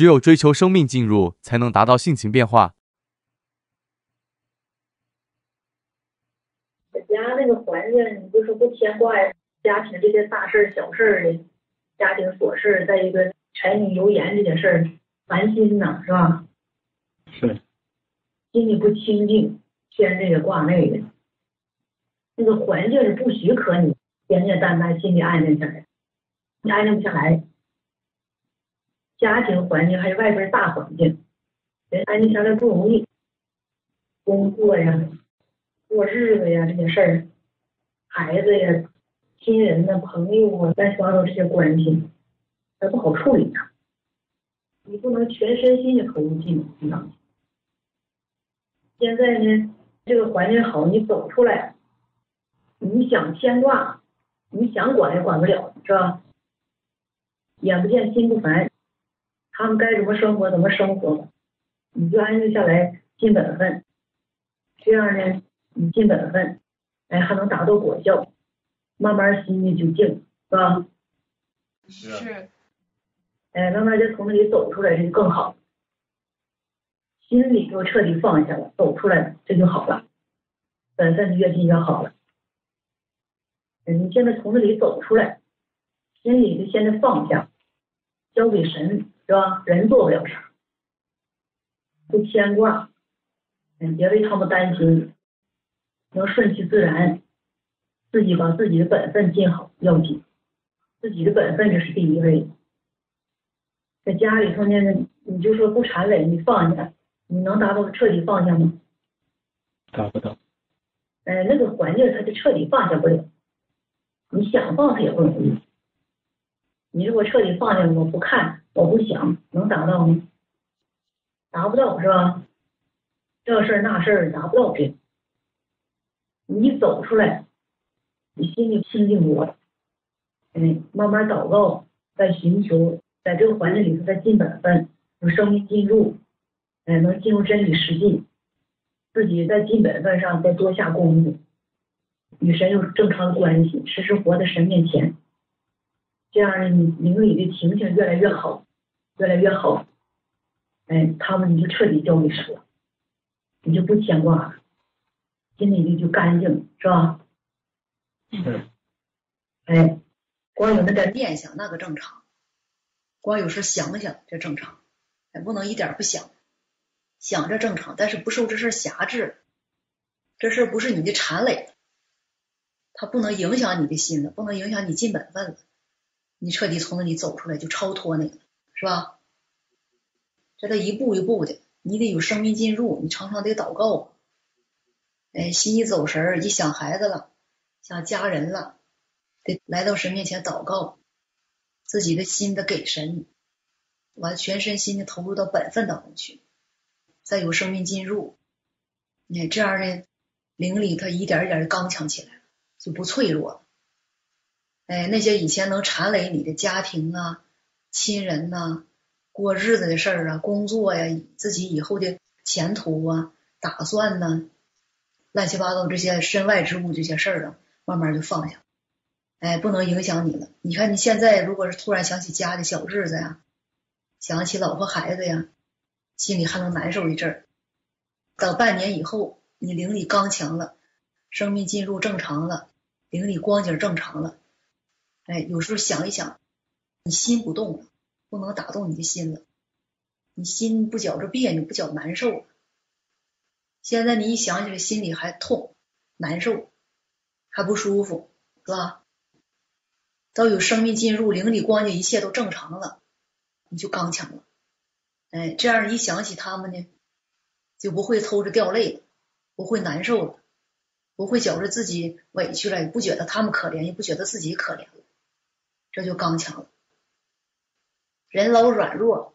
只有追求生命进入，才能达到性情变化。在家那个环境，你就是不牵挂家庭这些大事儿、小事儿的，家庭琐事儿，再一个柴米油盐这些事儿，烦心呢，是吧？是。心里不清净，牵这个挂那个，那个环境是不许可你简简单单心里安静下来，你安静不下来。家庭环境还有外边大环境，人安静下来不容易。工作呀，过日子呀，这些事儿，孩子呀，亲人呐，朋友啊，乱七八糟这些关系，还不好处理呢。你不能全身心的投入进去，呢？现在呢，这个环境好，你走出来，你想牵挂，你想管也管不了，是吧？眼不见心不烦，他们该怎么生活怎么生活吧，你就安静下来，尽本分。这样呢，你尽本分，哎，还能达到果效，慢慢心里就静，是吧？是。哎，慢慢就从那里走出来，这就更好。心里就彻底放下了，走出来这就好了，本分越尽越好了。你现在从那里走出来，心里就现在放下，交给神是吧？人做不了啥，不牵挂，嗯，别为他们担心，能顺其自然，自己把自己的本分尽好要紧，自己的本分就是第一位。在家里头呢，你就说不缠累，你放下。你能达到彻底放下吗？达不到。哎，那个环境他就彻底放下不了。你想放他也不容易。你如果彻底放下，我不看，我不想，能达到吗？达不到是吧？这事儿那事儿达不到这。你走出来，你心里清净多了。嗯，慢慢祷告，在寻求，在这个环境里头再尽本分，有生命进入。哎，能进入真理实际，自己在尽本分上再多下功夫，与神有正常关系，时时活在神面前，这样呢，你灵里的情形越来越好，越来越好。哎，他们你就彻底交给神了，你就不牵挂了，心里就就干净，是吧？嗯。哎，光有那点念想那个正常，光有时想想这正常，也不能一点不想。想着正常，但是不受这事辖制，这事不是你的缠累，它不能影响你的心了，不能影响你尽本分了，你彻底从那里走出来就超脱那个，是吧？这得一步一步的，你得有生命进入，你常常得祷告，哎，心一走神儿，一想孩子了，想家人了，得来到神面前祷告，自己的心得给神，完全身心的投入到本分当中去。再有生命进入，你看这样的灵力，它一点一点的刚强起来了，就不脆弱了。哎，那些以前能缠累你的家庭啊、亲人呐、过日子的事儿啊、工作呀、自己以后的前途啊、打算呢，乱七八糟这些身外之物这些事儿啊，慢慢就放下。哎，不能影响你了。你看你现在如果是突然想起家的小日子呀，想起老婆孩子呀。心里还能难受一阵儿，等半年以后，你灵力刚强了，生命进入正常了，灵力光景正常了，哎，有时候想一想，你心不动了，不能打动你的心了，你心不觉着别扭，不觉难受。现在你一想起来，心里还痛、难受，还不舒服，是吧？到有生命进入，灵里光景一切都正常了，你就刚强了。哎，这样一想起他们呢，就不会偷着掉泪了，不会难受了，不会觉着自己委屈了，也不觉得他们可怜，也不觉得自己可怜了，这就刚强了。人老软弱，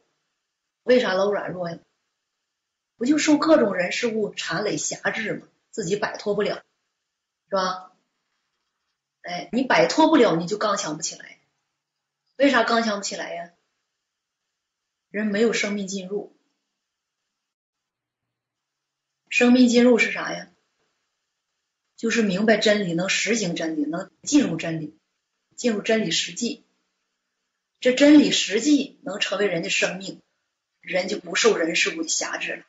为啥老软弱呀？不就受各种人事物缠累辖制吗？自己摆脱不了，是吧？哎，你摆脱不了，你就刚强不起来。为啥刚强不起来呀？人没有生命进入，生命进入是啥呀？就是明白真理，能实行真理，能进入真理，进入真理实际。这真理实际能成为人的生命，人就不受人事物的辖制了。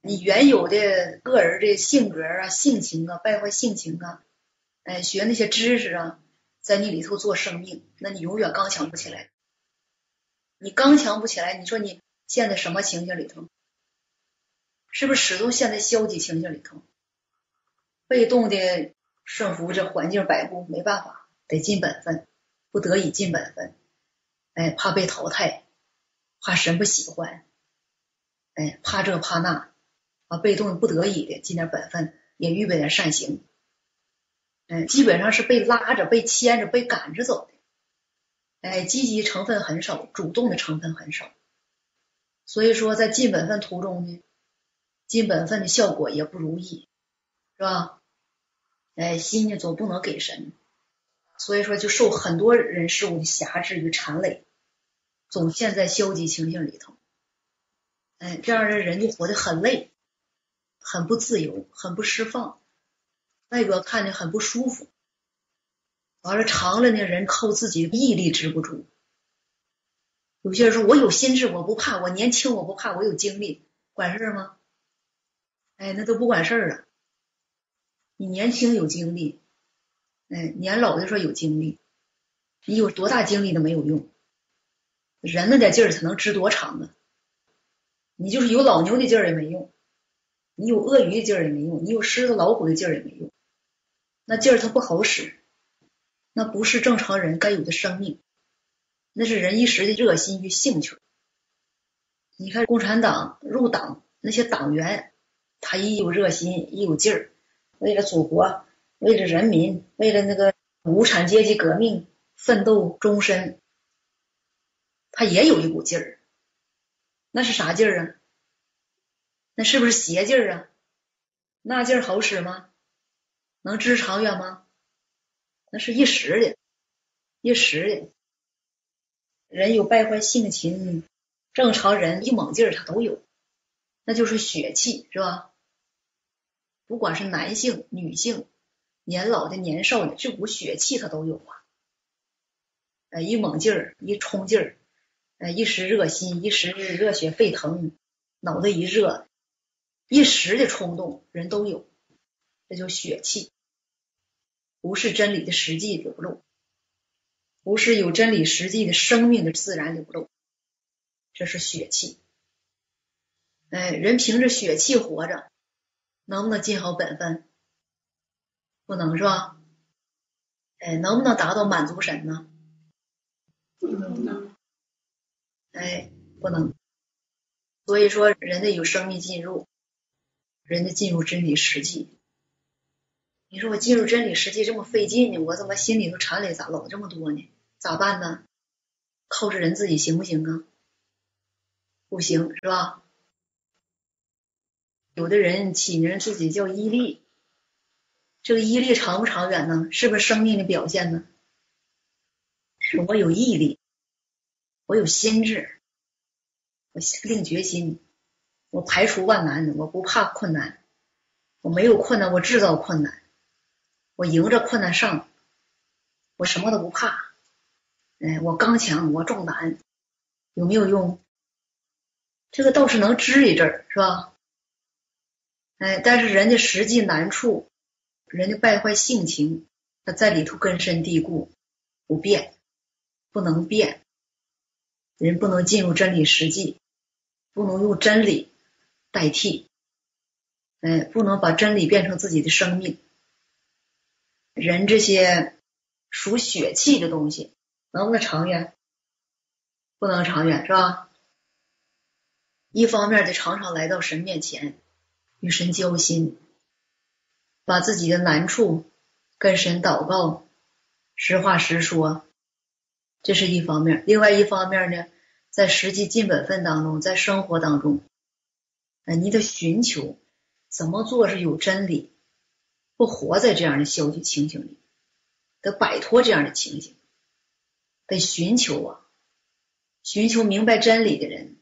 你原有的个人的性格啊、性情啊、败坏性情啊，哎，学那些知识啊，在你里头做生命，那你永远刚强不起来。你刚强不起来，你说你陷在什么情形里头？是不是始终陷在消极情形里头？被动的顺服这环境摆布，没办法，得尽本分，不得已尽本分。哎，怕被淘汰，怕神不喜欢，哎，怕这怕那，啊，被动不得已的尽点本分，也预备点善行。哎，基本上是被拉着、被牵着、被赶着走的。哎，积极成分很少，主动的成分很少。所以说，在尽本分途中呢，尽本分的效果也不如意，是吧？哎，心呢总不能给神，所以说就受很多人事物的辖制与缠累，总陷在消极情形里头。哎，这样的人就活得很累，很不自由，很不释放，外表看着很不舒服。完了，长了呢，人靠自己毅力支不住。有些人说：“我有心智，我不怕；我年轻，我不怕；我有精力，管事吗？”哎，那都不管事了。你年轻有精力，哎，年老的时候有精力，你有多大精力都没有用。人那点劲儿，他能支多长呢？你就是有老牛的劲儿也没用，你有鳄鱼的劲儿也没用，你有狮子老虎的劲儿也没用，那劲儿它不好使，那不是正常人该有的生命，那是人一时的热心与兴趣。你看共产党入党那些党员，他一有热心，一有劲儿。为了祖国，为了人民，为了那个无产阶级革命奋斗终身，他也有一股劲儿。那是啥劲儿啊？那是不是邪劲儿啊？那劲儿好使吗？能支长远吗？那是一时的，一时的。人有败坏性情，正常人一猛劲儿他都有，那就是血气，是吧？不管是男性、女性，年老的、年少的，这股血气他都有啊！呃，一猛劲儿，一冲劲儿，呃，一时热心，一时热血沸腾，脑子一热，一时的冲动，人都有，这叫血气，不是真理的实际流露，不是有真理实际的生命的自然流露，这是血气。哎，人凭着血气活着。能不能尽好本分？不能是吧？哎，能不能达到满足神呢？不能。哎，不能。所以说，人得有生命进入，人得进入真理实际。你说我进入真理实际这么费劲呢？我怎么心里头缠累咋老这么多呢？咋办呢？靠着人自己行不行啊？不行，是吧？有的人起名自己叫毅力，这个毅力长不长远呢？是不是生命的表现呢？是我有毅力，我有心智，我下定决心，我排除万难，我不怕困难，我没有困难，我制造困难，我迎着困难上，我什么都不怕，哎，我刚强，我壮胆，有没有用？这个倒是能支一阵儿，是吧？哎，但是人家实际难处，人家败坏性情，他在里头根深蒂固，不变，不能变。人不能进入真理实际，不能用真理代替，哎，不能把真理变成自己的生命。人这些属血气的东西，能不能长远？不能长远，是吧？一方面得常常来到神面前。与神交心，把自己的难处跟神祷告，实话实说，这是一方面。另外一方面呢，在实际尽本分当中，在生活当中，哎，你得寻求怎么做是有真理，不活在这样的消极情形里，得摆脱这样的情形，得寻求啊，寻求明白真理的人，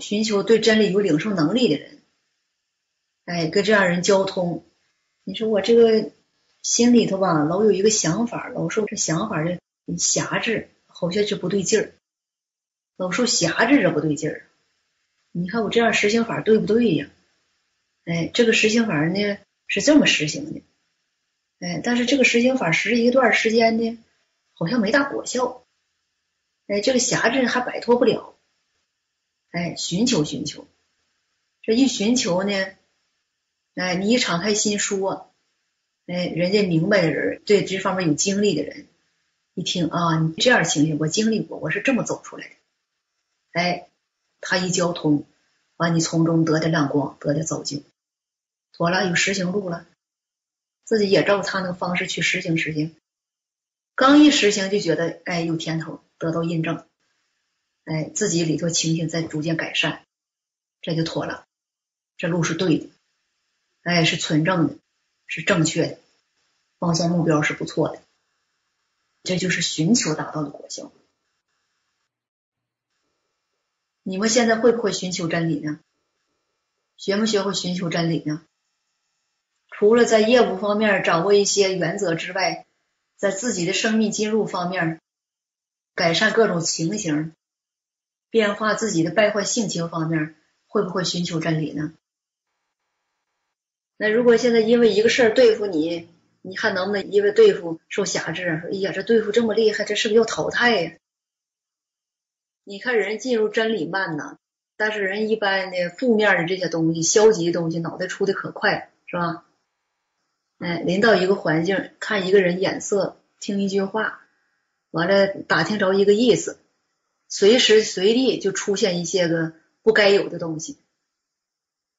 寻求对真理有领受能力的人。哎，跟这样人交通，你说我这个心里头吧，老有一个想法，老受这想法的辖制，好像就不对劲儿，老受辖制，这不对劲儿。你看我这样实行法对不对呀？哎，这个实行法呢是这么实行的，哎，但是这个实行法实一段时间呢，好像没大果效，哎，这个辖制还摆脱不了，哎，寻求寻求，这一寻求呢，哎，你一敞开心说，哎，人家明白的人，对这方面有经历的人，一听啊，你这样情形我经历过，我是这么走出来的，哎。他一交通，完你从中得的亮光，得的走进，妥了有实行路了，自己也照他那个方式去实行实行，刚一实行就觉得哎有甜头，得到印证，哎自己里头情形在逐渐改善，这就妥了，这路是对的，哎是纯正的，是正确的，方向目标是不错的，这就是寻求达到的果效。你们现在会不会寻求真理呢？学没学会寻求真理呢？除了在业务方面掌握一些原则之外，在自己的生命进入方面改善各种情形、变化自己的败坏性情方面，会不会寻求真理呢？那如果现在因为一个事儿对付你，你还能不能因为对付受辖制？说哎呀，这对付这么厉害，这是不是要淘汰呀？你看人进入真理慢呢，但是人一般的负面的这些东西、消极的东西，脑袋出的可快，是吧？哎，临到一个环境，看一个人眼色，听一句话，完了打听着一个意思，随时随地就出现一些个不该有的东西，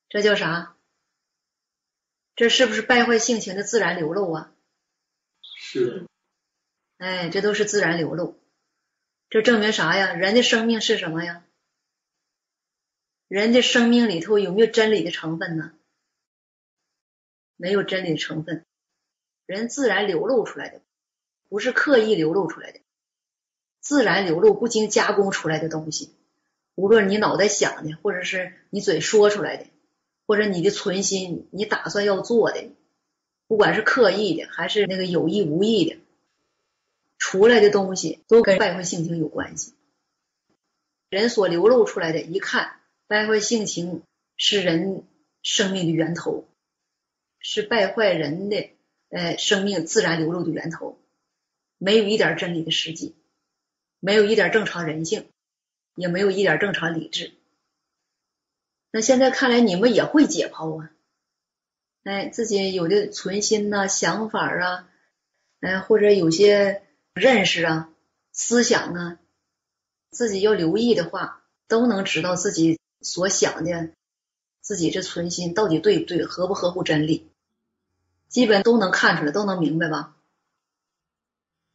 这叫啥？这是不是败坏性情的自然流露啊？是。哎，这都是自然流露。这证明啥呀？人的生命是什么呀？人的生命里头有没有真理的成分呢？没有真理的成分，人自然流露出来的，不是刻意流露出来的，自然流露、不经加工出来的东西。无论你脑袋想的，或者是你嘴说出来的，或者你的存心，你打算要做的，不管是刻意的，还是那个有意无意的。出来的东西都跟败坏性情有关系。人所流露出来的，一看败坏性情是人生命的源头，是败坏人的呃生命自然流露的源头，没有一点真理的实际，没有一点正常人性，也没有一点正常理智。那现在看来你们也会解剖啊，哎，自己有的存心呐、想法啊，哎，或者有些。认识啊，思想啊，自己要留意的话，都能知道自己所想的，自己这存心到底对不对，合不合乎真理，基本都能看出来，都能明白吧？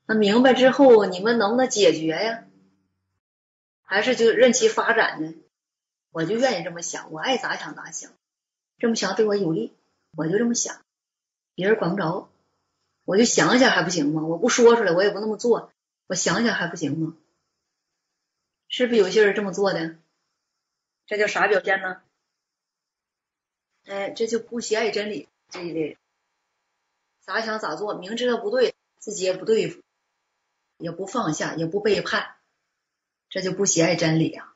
那明白之后，你们能不能解决呀？还是就任其发展呢？我就愿意这么想，我爱咋想咋想，这么想对我有利，我就这么想，别人管不着。我就想想还不行吗？我不说出来，我也不那么做。我想想还不行吗？是不是有些人这么做的？这叫啥表现呢？哎，这就不喜爱真理这一类，咋想咋做，明知道不对，自己也不对付，也不放下，也不背叛，这就不喜爱真理啊！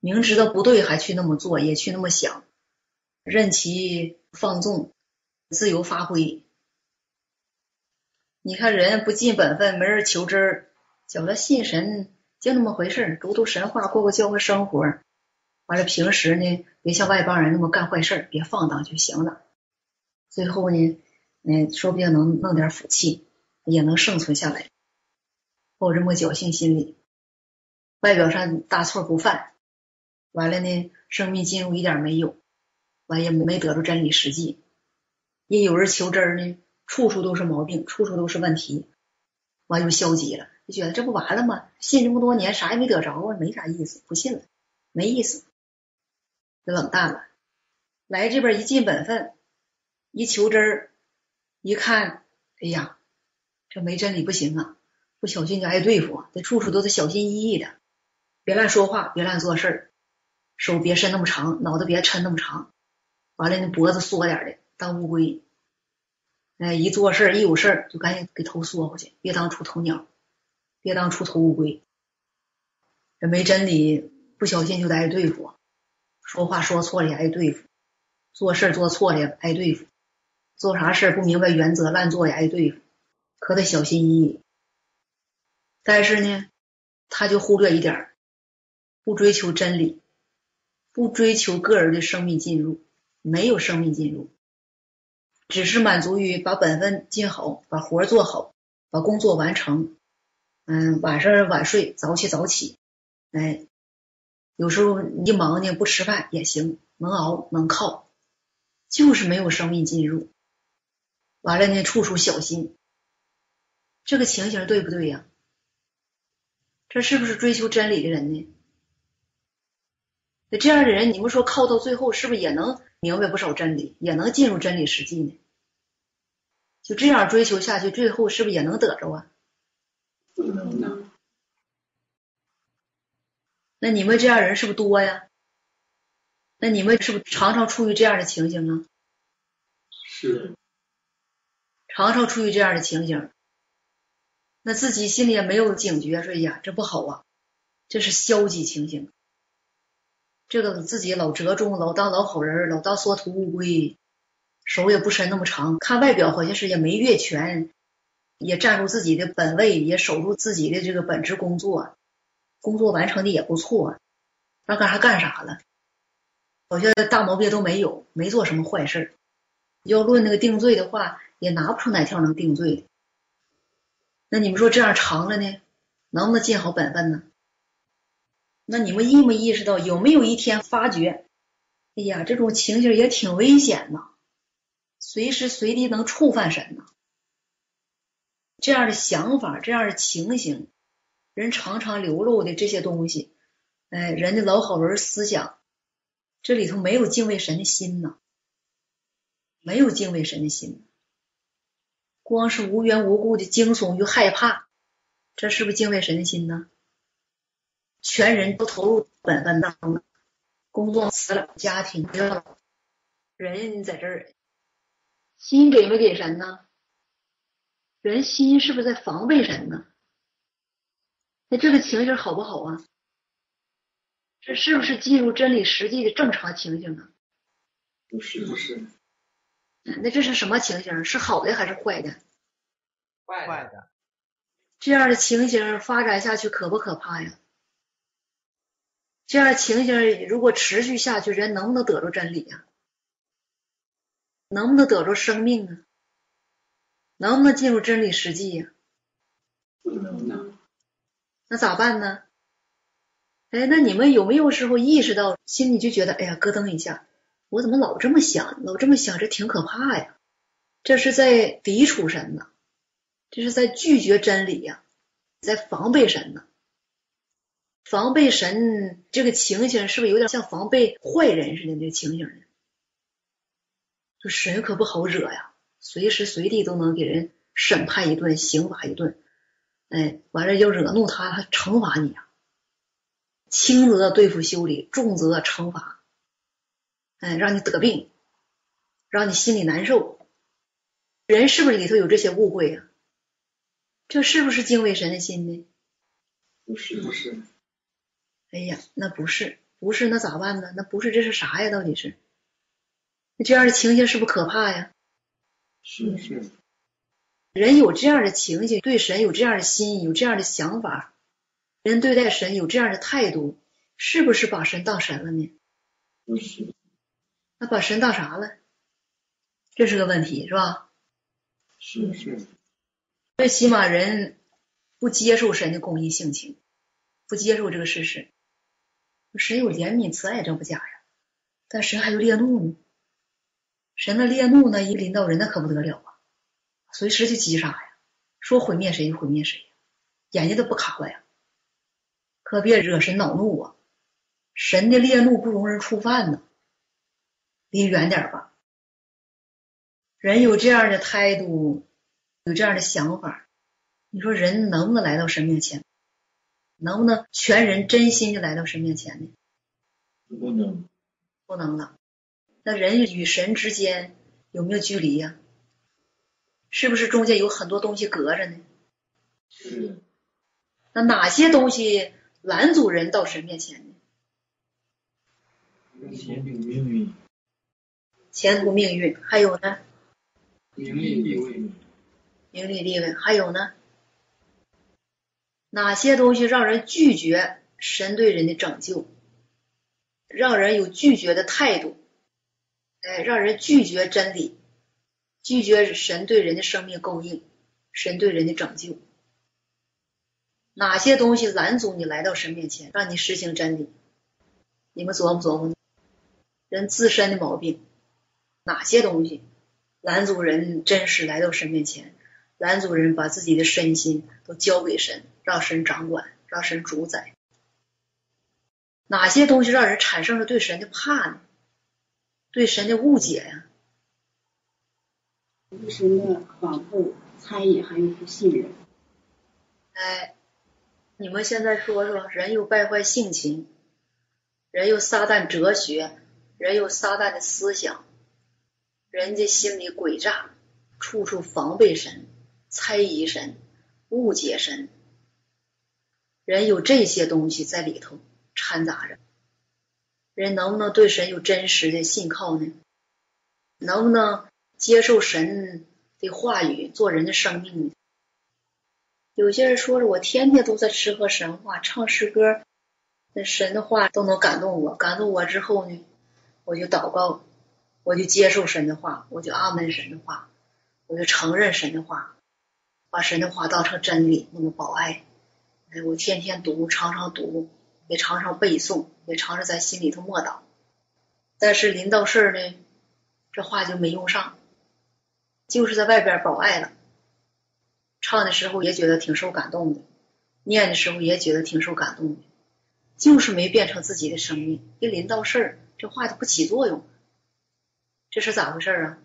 明知道不对还去那么做，也去那么想，任其放纵，自由发挥。你看人不尽本分，没人求真儿，觉得信神就那么回事，读读神话，过过教会生活。完了平时呢，别像外邦人那么干坏事，别放荡就行了。最后呢，嗯，说不定能弄点福气，也能生存下来。抱这么侥幸心理，外表上大错不犯，完了呢，生命进入一点没有，完也没得着真理实际。也有人求真呢。处处都是毛病，处处都是问题，完又消极了，就觉得这不完了吗？信这么多年，啥也没得着啊，没啥意思，不信了，没意思，就冷淡了。来这边一尽本分，一求真，一看，哎呀，这没真理不行啊，不小心就挨对付，得处处都得小心翼翼的，别乱说话，别乱做事儿，手别伸那么长，脑袋别抻那么长，完了那脖子缩点的，当乌龟。哎，一做事一有事就赶紧给头缩回去，别当出头鸟，别当出头乌龟。这没真理，不小心就得挨对付。说话说错了也挨对付，做事做错了也挨对付，做啥事不明白原则乱做也挨对付，可得小心翼翼。但是呢，他就忽略一点，不追求真理，不追求个人的生命进入，没有生命进入，只是满足于把本分尽好，把活做好，把工作完成。嗯，晚上晚睡，早起早起。哎，有时候一忙呢不吃饭也行，能熬能靠，就是没有生命进入。完了呢，处处小心，这个情形对不对呀？这是不是追求真理的人呢？那这样的人，你们说靠到最后，是不是也能明白不少真理，也能进入真理实际呢？就这样追求下去，最后是不是也能得着啊？那你们这样人是不是多呀？那你们是不是常常处于这样的情形啊？是。常常处于这样的情形，那自己心里也没有警觉，说呀，这不好啊，这是消极情形。这个自己老折中，老当老好人，老当缩头乌龟，手也不伸那么长，看外表好像是也没越权。也站住自己的本位，也守住自己的这个本职工作，工作完成的也不错。那干啥干啥了？好像大毛病都没有，没做什么坏事。要论那个定罪的话，也拿不出哪条能定罪。那你们说这样长了呢，能不能尽好本分呢？那你们意没意识到，有没有一天发觉，哎呀，这种情形也挺危险呐，随时随地能触犯神呐？这样的想法，这样的情形，人常常流露的这些东西，哎，人的老好人思想，这里头没有敬畏神的心呐，没有敬畏神的心，光是无缘无故的惊悚与害怕，这是不是敬畏神的心呢？全人都投入本分当中，工作辞了，家庭丢了，人在这儿，心给没给神呢？人心是不是在防备神呢？那这个情形好不好啊？这是不是进入真理实际的正常情形啊？不是不是。那这是什么情形？是好的还是坏的？坏的。这样的情形发展下去可不可怕呀？这样情形如果持续下去，人能不能得着真理呀？能不能得着生命啊？能不能进入真理实际呀？不能。那咋办呢？哎，那你们有没有时候意识到，心里就觉得，哎呀，咯噔一下，我怎么老这么想，老这么想，这挺可怕呀？这是在抵触神呢，这是在拒绝真理呀，在防备神呢。防备神这个情形，是不是有点像防备坏人似的那情形呢？这神可不好惹呀。随时随地都能给人审判一顿，刑罚一顿，哎，完了要惹怒他，他惩罚你啊，轻则对付修理，重则惩罚，哎，让你得病，让你心里难受。人是不是里头有这些误会啊？这是不是敬畏神的心呢？不是，不是。哎呀，那不是，不是，那咋办呢？那不是，这是啥呀？到底是？那这样的情形是不是可怕呀？是是，人有这样的情形，对神有这样的心，有这样的想法，人对待神有这样的态度，是不是把神当神了呢？不是，那把神当啥了？这是个问题，是吧？是是，最起码人不接受神的公义性情，不接受这个事实。神有怜悯慈爱，这不假呀，但神还有烈怒呢。神的烈怒呢，一临到人，那可不得了啊！随时就击杀呀，说毁灭谁就毁灭谁，眼睛都不卡了呀！可别惹神恼怒啊！神的烈怒不容人触犯呢，离远点吧。人有这样的态度，有这样的想法，你说人能不能来到神面前？能不能全人真心的来到神面前呢？不能，不能了。那人与神之间有没有距离呀？是不是中间有很多东西隔着呢？是。那哪些东西拦阻人到神面前呢？前途命运，前途命运，还有呢，名利地位，名利地位，还有呢，哪些东西让人拒绝神对人的拯救，让人有拒绝的态度，哎，让人拒绝真理，拒绝神对人的生命供应，神对人的拯救。哪些东西拦阻你来到神面前，让你实行真理？你们琢磨琢磨？人自身的毛病，哪些东西拦阻人真实来到神面前？拦阻人把自己的身心都交给神，让神掌管，让神主宰？哪些东西让人产生了对神的怕呢？对神的误解呀？对神的反复猜疑，还有不信任。哎，你们现在说说，人有败坏性情，人有撒旦哲学，人有撒旦的思想，人家心里诡诈，处处防备神，猜疑神，误解神，人有这些东西在里头掺杂着，人能不能对神有真实的信靠呢？能不能接受神的话语做人的生命呢？有些人说着，我天天都在吃喝神话，唱诗歌，那神的话都能感动我，感动我之后呢，我就祷告，我就接受神的话，我就阿门神的话，我就承认神的话，把神的话当成真理，那么保爱。哎，我天天读，常常读，也常常背诵，也常常在心里头默祷。但是临到事儿呢，这话就没用上，就是在外边保爱了。唱的时候也觉得挺受感动的，念的时候也觉得挺受感动的，就是没变成自己的生命。一临到事儿，这话就不起作用，这是咋回事啊？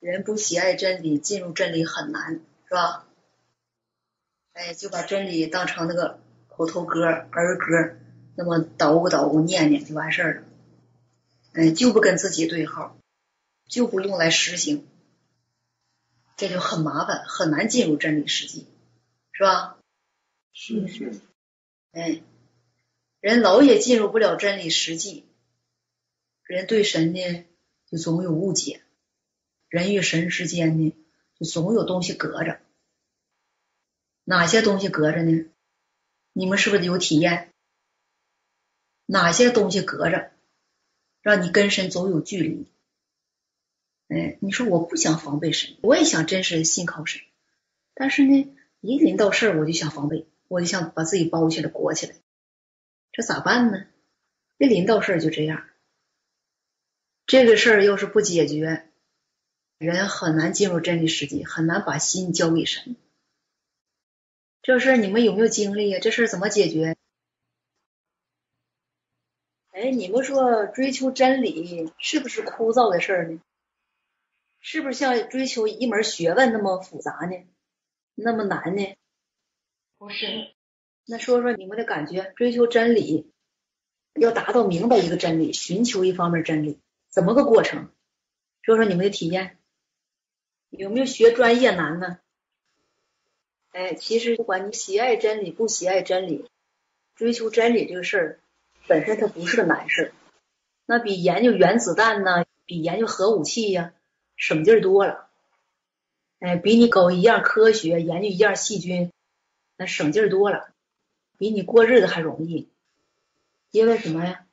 人不喜爱真理，进入真理很难，是吧？哎，就把真理当成那个口头歌、儿歌，那么捣鼓捣鼓、念念就完事儿了。哎，就不跟自己对号，就不用来实行。这就很麻烦，很难进入真理实际，是吧？是是，哎，人老也进入不了真理实际，人对神呢就总有误解，人与神之间呢就总有东西隔着，哪些东西隔着呢？你们是不是有体验？哪些东西隔着，让你跟神总有距离？哎，你说我不想防备神，我也想真实的信靠神，但是呢，一临到事儿我就想防备，我就想把自己包起来裹起来，这咋办呢？一临到事儿就这样，这个事儿要是不解决，人很难进入真理世界，很难把心交给神。这事儿你们有没有经历呀？这事儿怎么解决？哎，你们说追求真理是不是枯燥的事儿呢？是不是像追求一门学问那么复杂呢？那么难呢？不是。那说说你们的感觉，追求真理，要达到明白一个真理，寻求一方面真理，怎么个过程？说说你们的体验，有没有学专业难呢？哎，其实不管你喜爱真理不喜爱真理，追求真理这个事儿本身它不是个难事儿，那比研究原子弹呢，比研究核武器呀。省劲儿多了，哎，比你搞一样科学研究一样细菌，那省劲儿多了，比你过日子还容易。因为什么呀？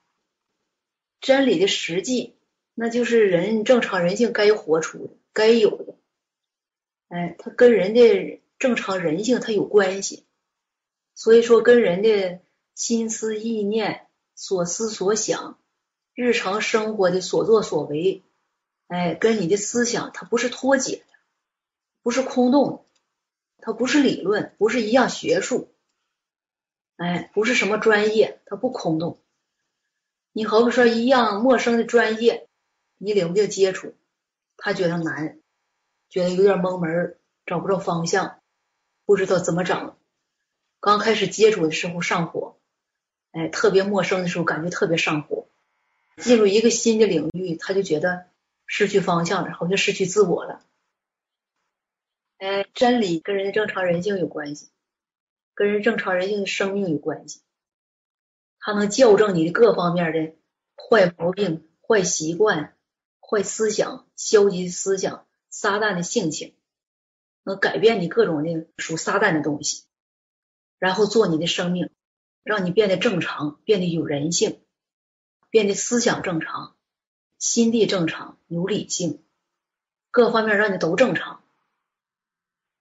真理的实际，那就是人正常人性该活出的、该有的，哎，它跟人的正常人性它有关系，所以说跟人的心思意念、所思所想、日常生活的所作所为。哎，跟你的思想它不是脱节的，不是空洞，它不是理论，不是一样学术，哎，不是什么专业，它不空洞。你好比说一样陌生的专业，你领不领接触，他觉得难，觉得有点蒙门，找不着方向，不知道怎么整。刚开始接触的时候上火，哎，特别陌生的时候感觉特别上火。进入一个新的领域，他就觉得。失去方向了，好像失去自我了。哎，真理跟人的正常人性有关系，跟人正常人性的生命有关系。它能校正你的各方面的坏毛病、坏习惯、坏思想、消极思想、撒旦的性情，能改变你各种的属撒旦的东西，然后做你的生命，让你变得正常，变得有人性，变得思想正常，心地正常，有理性，各方面让你都正常。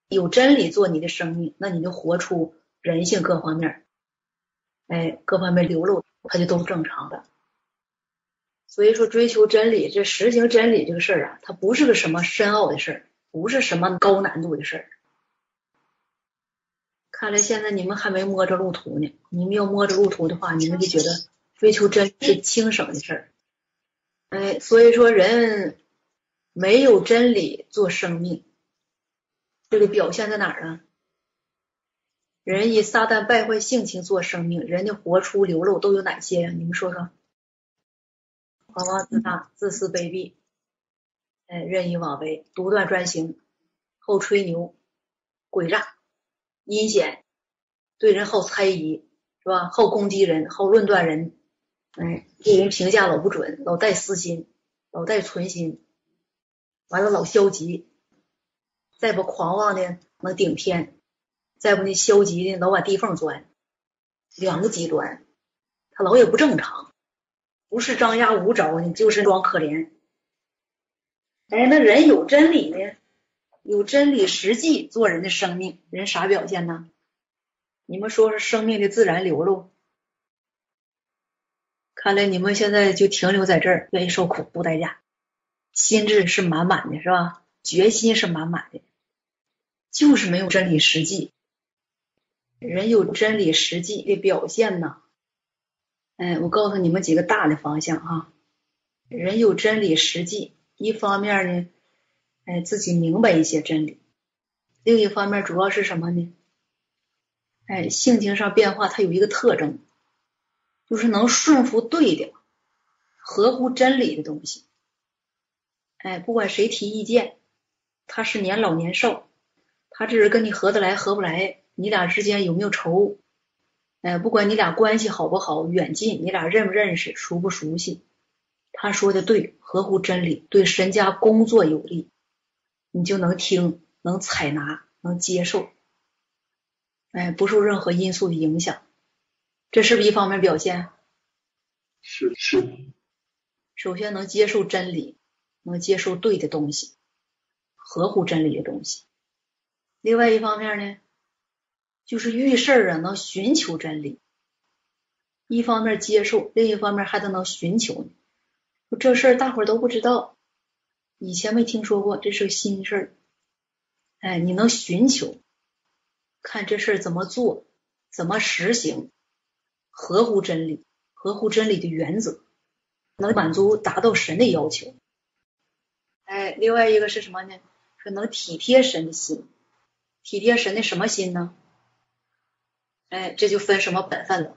有真理做你的生命，那你就活出人性各方面，哎，各方面流露，它就都是正常的。所以说，追求真理，这实行真理这个事儿啊，它不是个什么深奥的事儿，不是什么高难度的事儿。看来现在你们还没摸着路途呢，你们要摸着路途的话，你们就觉得追求真理是轻省的事儿。哎，所以说人没有真理做生命。这个表现在哪儿呢？人以撒旦败坏性情做生命，人的活出流露都有哪些呀？你们说说。狂妄自大、自私卑鄙，哎，任意妄为、独断专行、好吹牛、诡诈、阴险，对人好猜疑，是吧？好攻击人，好论断人，哎，对人评价老不准，老带私心，老带存心，完了老消极。再不狂妄的能顶天，再不那消极的老往地缝钻，两个极端，他老也不正常，不是张牙舞爪呢，就是装可怜。哎，那人有真理呢，有真理实际做人的生命，人啥表现呢？你们说说生命的自然流露。看来你们现在就停留在这儿，愿意受苦不代价，心智是满满的，是吧？决心是满满的。就是没有真理实际，人有真理实际的表现呢。哎，我告诉你们几个大的方向哈。人有真理实际，一方面呢，哎，自己明白一些真理；另一方面，主要是什么呢？哎，性情上变化，它有一个特征，就是能顺服对的、合乎真理的东西。哎，不管谁提意见，他是年老年少。他这人跟你合得来合不来，你俩之间有没有仇？哎，不管你俩关系好不好，远近，你俩认不认识，熟不熟悉，他说的对，合乎真理，对神家工作有利，你就能听，能采纳，能接受，哎，不受任何因素的影响，这是不是一方面表现？是是。首先能接受真理，能接受对的东西，合乎真理的东西。另外一方面呢，就是遇事儿啊，能寻求真理。一方面接受，另一方面还得能寻求。这事儿大伙儿都不知道，以前没听说过，这是个新事儿。哎，你能寻求，看这事儿怎么做，怎么实行，合乎真理，合乎真理的原则，能满足达到神的要求。哎，另外一个是什么呢？说能体贴神的心。体贴神的什么心呢？哎，这就分什么本分了。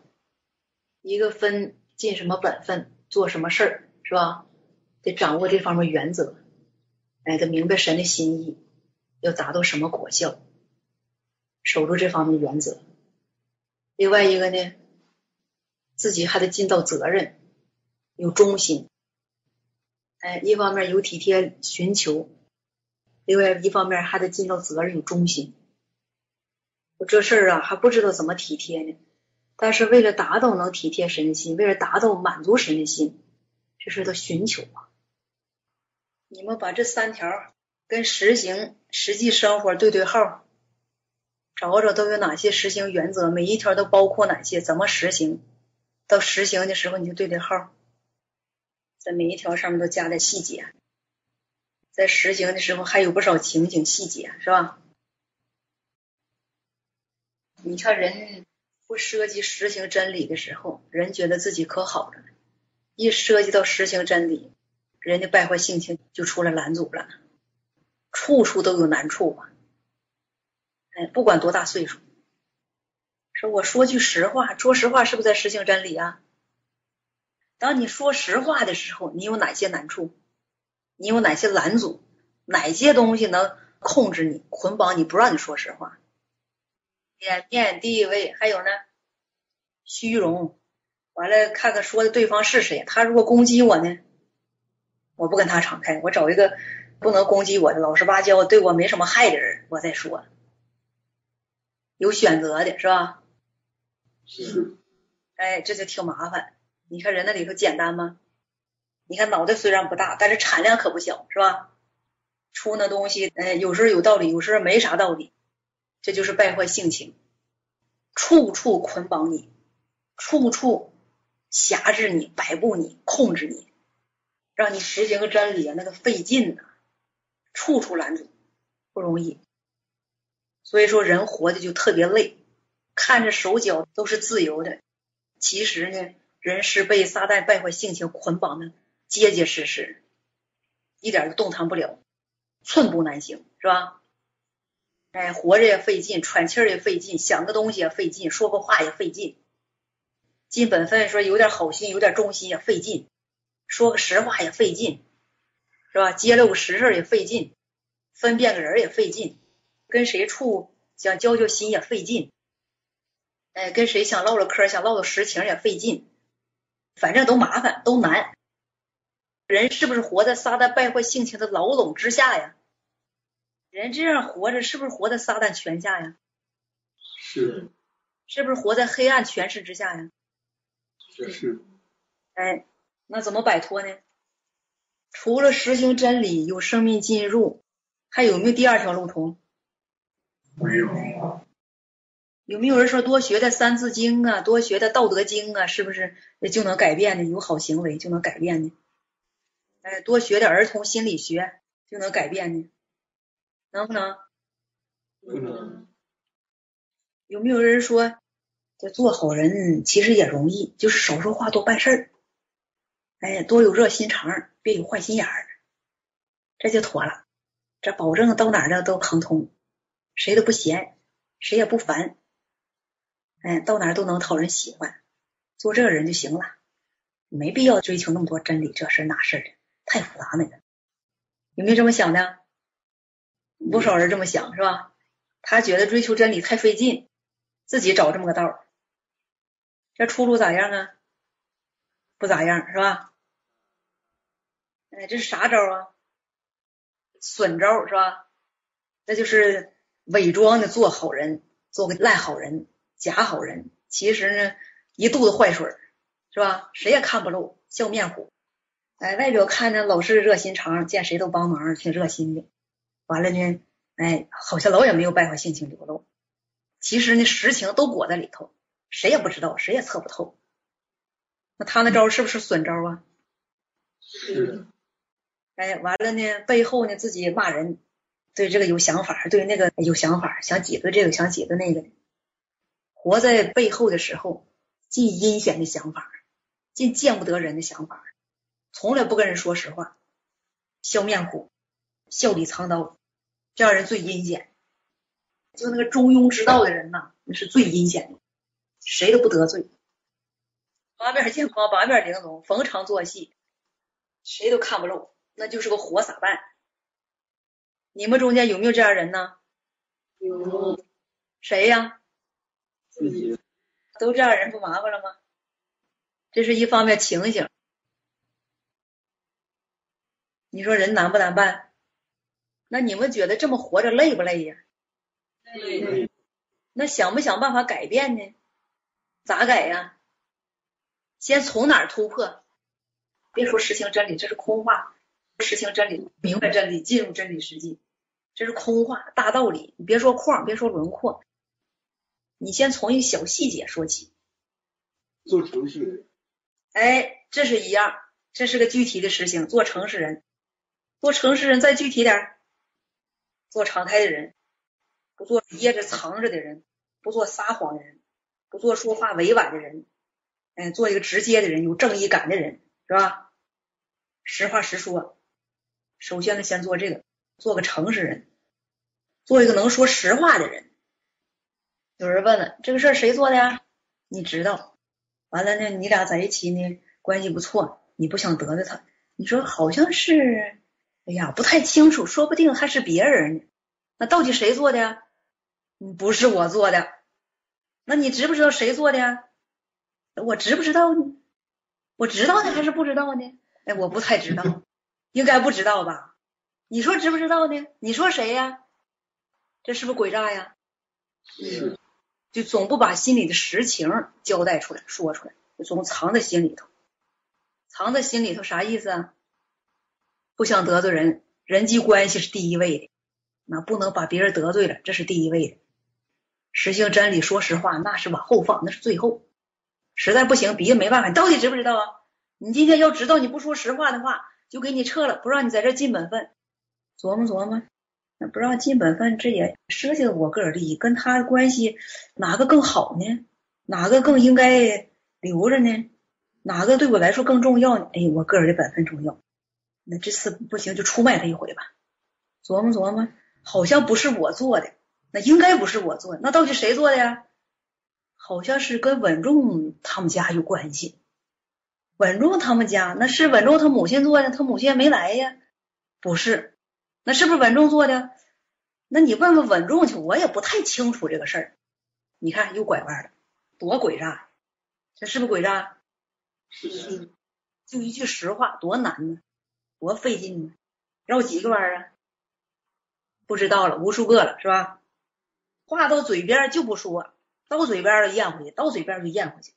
一个分尽什么本分，做什么事儿，是吧？得掌握这方面原则，哎，得明白神的心意，要达到什么果效，守住这方面原则。另外一个呢，自己还得尽到责任，有忠心。哎，一方面有体贴寻求。另外一方面还得尽到责任，有忠心。我这事儿啊还不知道怎么体贴呢，但是为了达到能体贴神的心，为了达到满足神的心，这是他寻求啊。你们把这三条跟实行实际生活对对号，找找都有哪些实行原则，每一条都包括哪些，怎么实行？到实行的时候你就对对号，在每一条上面都加点细节。在实行的时候还有不少情景细节，是吧？你看人不涉及实行真理的时候，人觉得自己可好了；一涉及到实行真理，人家败坏性情就出来拦阻了，处处都有难处啊！哎，不管多大岁数，说我说句实话，说实话是不是在实行真理啊？当你说实话的时候，你有哪些难处？你有哪些拦阻？哪些东西能控制你、捆绑你，不让你说实话？脸面、地位，还有呢，虚荣、完了看看说的对方是谁。他如果攻击我呢，我不跟他敞开，我找一个不能攻击我的、老实巴交、对我没什么害的人，我再说。有选择的是吧？是。哎，这就挺麻烦。你看人那里头简单吗？你看脑袋虽然不大，但是产量可不小，是吧？出那东西，哎，有时候有道理，有时候没啥道理，这就是败坏性情，处处捆绑你，处处辖制你、摆布你、控制你，让你实行个真理啊，那个费劲呐，处处拦阻，不容易。所以说，人活的就特别累，看着手脚都是自由的，其实呢，人是被撒旦败坏性情捆绑的。结结实实，一点都动弹不了，寸步难行，是吧？哎，活着也费劲，喘气儿也费劲，想个东西也费劲，说个话也费劲。尽本分说有点好心，有点忠心也费劲，说个实话也费劲，是吧？接了个实事也费劲，分辨个人也费劲，跟谁处想交交心也费劲，哎，跟谁想唠唠嗑，想唠唠实情也费劲，反正都麻烦，都难。人是不是活在撒旦败坏性情的牢笼之下呀？人这样活着，是不是活在撒旦权下呀？是。是不是活在黑暗权势之下呀？是。哎，那怎么摆脱呢？除了实行真理，有生命进入，还有没有第二条路通？没有。有没有人说多学的《三字经》啊，多学的《道德经》啊，是不是就能改变呢？有好行为就能改变呢？哎，多学点儿童心理学就能改变呢，能不能？不能。有没有人说，这做好人其实也容易，就是少说话，多办事儿。哎，多有热心肠，别有坏心眼儿，这就妥了。这保证到哪儿的都亨通，谁都不嫌，谁也不烦。哎，到哪儿都能讨人喜欢，做这个人就行了，没必要追求那么多真理这事那事的。太复杂那个，有没有这么想的？不少人这么想是吧？他觉得追求真理太费劲，自己找这么个道儿，这出路咋样啊？不咋样是吧？哎，这是啥招啊？损招是吧？那就是伪装的做好人，做个烂好人、假好人，其实呢一肚子坏水是吧？谁也看不漏，笑面虎。哎，外表看着老是热心肠，见谁都帮忙，挺热心的。完了呢，哎，好像老也没有办法性情流露。其实呢，实情都裹在里头，谁也不知道，谁也测不透。那他那招是不是损招啊？是。哎，完了呢，背后呢自己骂人，对这个有想法，对那个有想法，想挤兑这个，想挤兑那个。活在背后的时候，尽阴险的想法，尽见不得人的想法。从来不跟人说实话，笑面虎，笑里藏刀，这样人最阴险。就那个中庸之道的人呐，那是最阴险的，谁都不得罪，八面见光，八面玲珑，逢场作戏，谁都看不漏，那就是个活撒旦。你们中间有没有这样人呢？有。谁呀？自己。都这样人不麻烦了吗？这是一方面情形。你说人难不难办？那你们觉得这么活着累不累呀？累。那想不想办法改变呢？咋改呀？先从哪儿突破？别说实行真理，这是空话。实行真理，明白真理，进入真理实际，这是空话，大道理。你别说框，别说轮廓，你先从一个小细节说起。做城市人。哎，这是一样，这是个具体的实行，做城市人。做诚实人，再具体点做敞开的人，不做掖着藏着的人，不做撒谎的人，不做说话委婉的人，哎，做一个直接的人，有正义感的人，是吧？实话实说，首先呢，先做这个，做个诚实人，做一个能说实话的人。有人问了，这个事儿谁做的呀？你知道？完了呢，你俩在一起呢，关系不错，你不想得罪他，你说好像是。哎呀，不太清楚，说不定还是别人呢。那到底谁做的呀？不是我做的。那你知不知道谁做的呀？我知不知道呢？我知道呢还是不知道呢？哎，我不太知道，应该不知道吧？你说知不知道呢？你说谁呀？这是不是诡诈呀？是就总不把心里的实情交代出来、说出来，就总藏在心里头。藏在心里头啥意思啊？不想得罪人，人际关系是第一位的，那不能把别人得罪了，这是第一位的。实行真理，说实话，那是往后放，那是最后。实在不行，别的没办法，你到底知不知道啊？你今天要知道，你不说实话的话，就给你撤了，不让你在这尽本分。琢磨琢磨，那不让尽本分，这也涉及到我个人利益，跟他的关系哪个更好呢？哪个更应该留着呢？哪个对我来说更重要呢？哎，我个人的本分重要。那这次不行，就出卖他一回吧。琢磨琢磨，好像不是我做的，那应该不是我做的，那到底谁做的呀？好像是跟稳重他们家有关系。稳重他们家那是稳重他母亲做的，他母亲也没来呀。不是，那是不是稳重做的？那你问问稳重去，我也不太清楚这个事儿。你看又拐弯了，多诡诈！这是不是诡诈？是就一句实话，多难呢，多费劲呢，绕几个弯啊？不知道了，无数个了，是吧？话到嘴边就不说。到嘴边了咽回去，到嘴边就咽回去，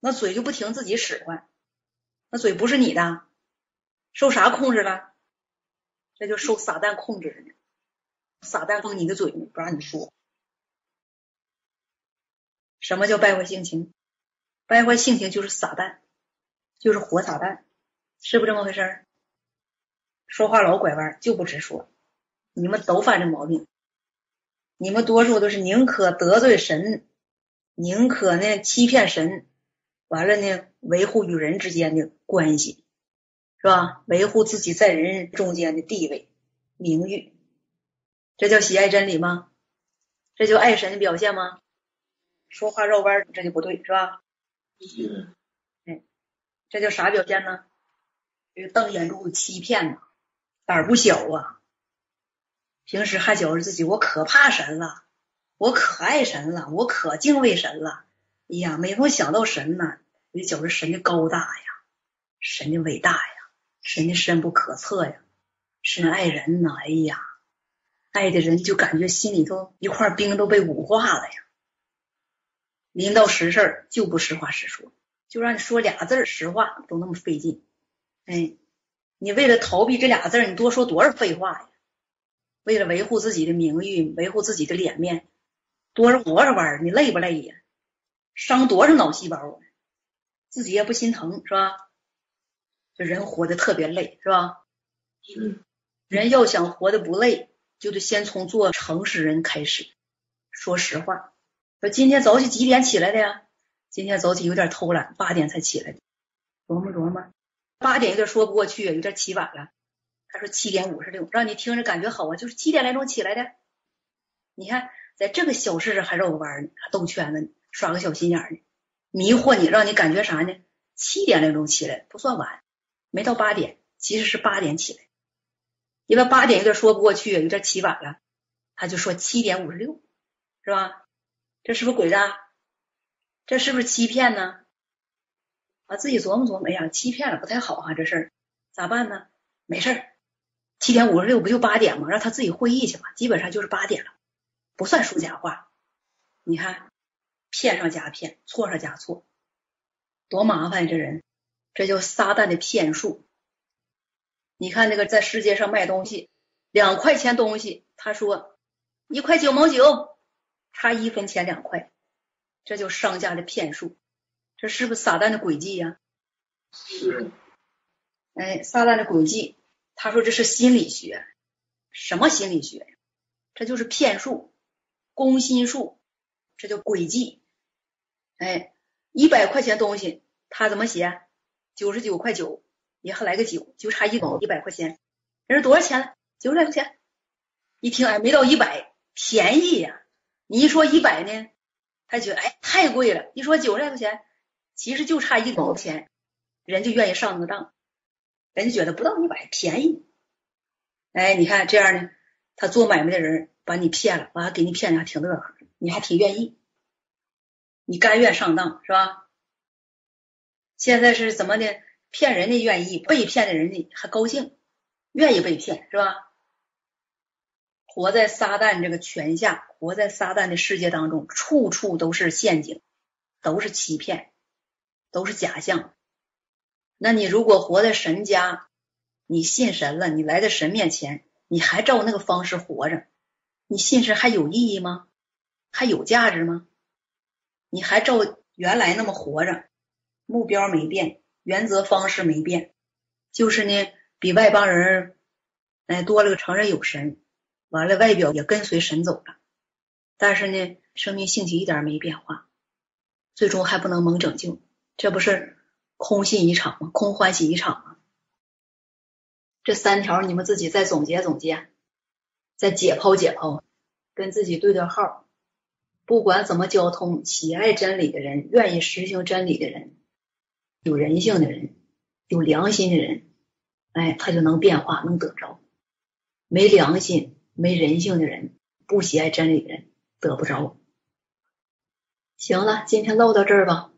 那嘴就不停自己使唤，那嘴不是你的，受啥控制了？这就受撒旦控制着呢，撒旦封你的嘴，不让你说。什么叫败坏性情？败坏性情就是撒旦，就是活撒旦，是不这么回事？说话老拐弯，就不直说，你们都犯这毛病。你们多数都是宁可得罪神，宁可呢欺骗神，完了呢维护与人之间的关系，是吧？维护自己在人中间的地位、名誉，这叫喜爱真理吗？这就爱神的表现吗？说话绕弯，这就不对，是吧？是哎，这叫啥表现呢？这瞪眼珠欺骗呐，胆儿不小啊！平时还觉着自己我可怕神了，我可爱神了，我可敬畏神了。哎呀，每逢想到神呢，我就觉着神的高大呀，神的伟大呀，神的深不可测呀，神爱人呐。哎呀，爱的人就感觉心里头一块冰都被捂化了呀。临到实事就不实话实说，就让你说俩字实话都那么费劲。哎，你为了逃避这俩字你多说多少废话呀？为了维护自己的名誉，维护自己的脸面，多少多少弯儿，你累不累呀？伤多少脑细胞啊？自己也不心疼是吧？这人活得特别累是吧？嗯人要想活得不累，就得先从做诚实人开始。说实话，说今天早起几点起来的呀？今天早起有点偷懒，八点才起来的。琢磨琢磨，八点有点说不过去，有点起晚了。他说七点五十六，让你听着感觉好啊，就是七点来钟起来的。你看，在这个小事上还绕个弯呢，还兜圈子呢，耍个小心眼呢，迷惑你，让你感觉啥呢？七点来钟起来不算晚，没到八点，其实是八点起来。因为八点有点说不过去，有点起晚了，他就说七点五十六，是吧？这是不是诡诈？这是不是欺骗呢？啊，自己琢磨琢磨，哎呀，欺骗了不太好哈，这事儿咋办呢？没事儿。七点五十六不就八点吗？让他自己会议去吧，基本上就是八点了，不算说假话。你看，骗上加骗，错上加错，多麻烦！这人，这叫撒旦的骗术。你看那个在世界上卖东西，两块钱东西，他说一块九毛九，差一分钱两块，这就商家的骗术。这是不是撒旦的诡计呀？是，哎，撒旦的诡计。他说这是心理学，什么心理学呀？这就是骗术、攻心术，这叫诡计。哎，一百块钱东西，他怎么写？九十九块九，也还来个九，就差一毛，一百块钱。人说多少钱？九十来块钱。一听，哎，没到一百，便宜呀。你一说一百呢，他觉得哎太贵了。一说九十来块钱，其实就差一毛钱，人就愿意上那个当。人家觉得不到一百便宜，哎，你看这样呢，他做买卖的人把你骗了，完了给你骗的还挺乐呵，你还挺愿意，你甘愿上当是吧？现在是怎么的？骗人的愿意，被骗的人呢还高兴，愿意被骗是吧？活在撒旦这个权下，活在撒旦的世界当中，处处都是陷阱，都是欺骗，都是假象。那你如果活在神家，你信神了，你来到神面前，你还照那个方式活着，你信神还有意义吗？还有价值吗？你还照原来那么活着，目标没变。原则方式没变，就是呢，比外邦人哎多了个承认有神，完了外表也跟随神走了，但是呢，生命性情一点没变化，最终还不能蒙拯救，这不是空信一场吗？空欢喜一场吗？这三条你们自己再总结总结，再解剖解剖，跟自己对对号。不管怎么交通，喜爱真理的人，愿意实行真理的人。有人性的人，有良心的人，哎，他就能变化，能得着；没良心、没人性的人，不喜爱真理的人，得不着。行了，今天唠到这儿吧。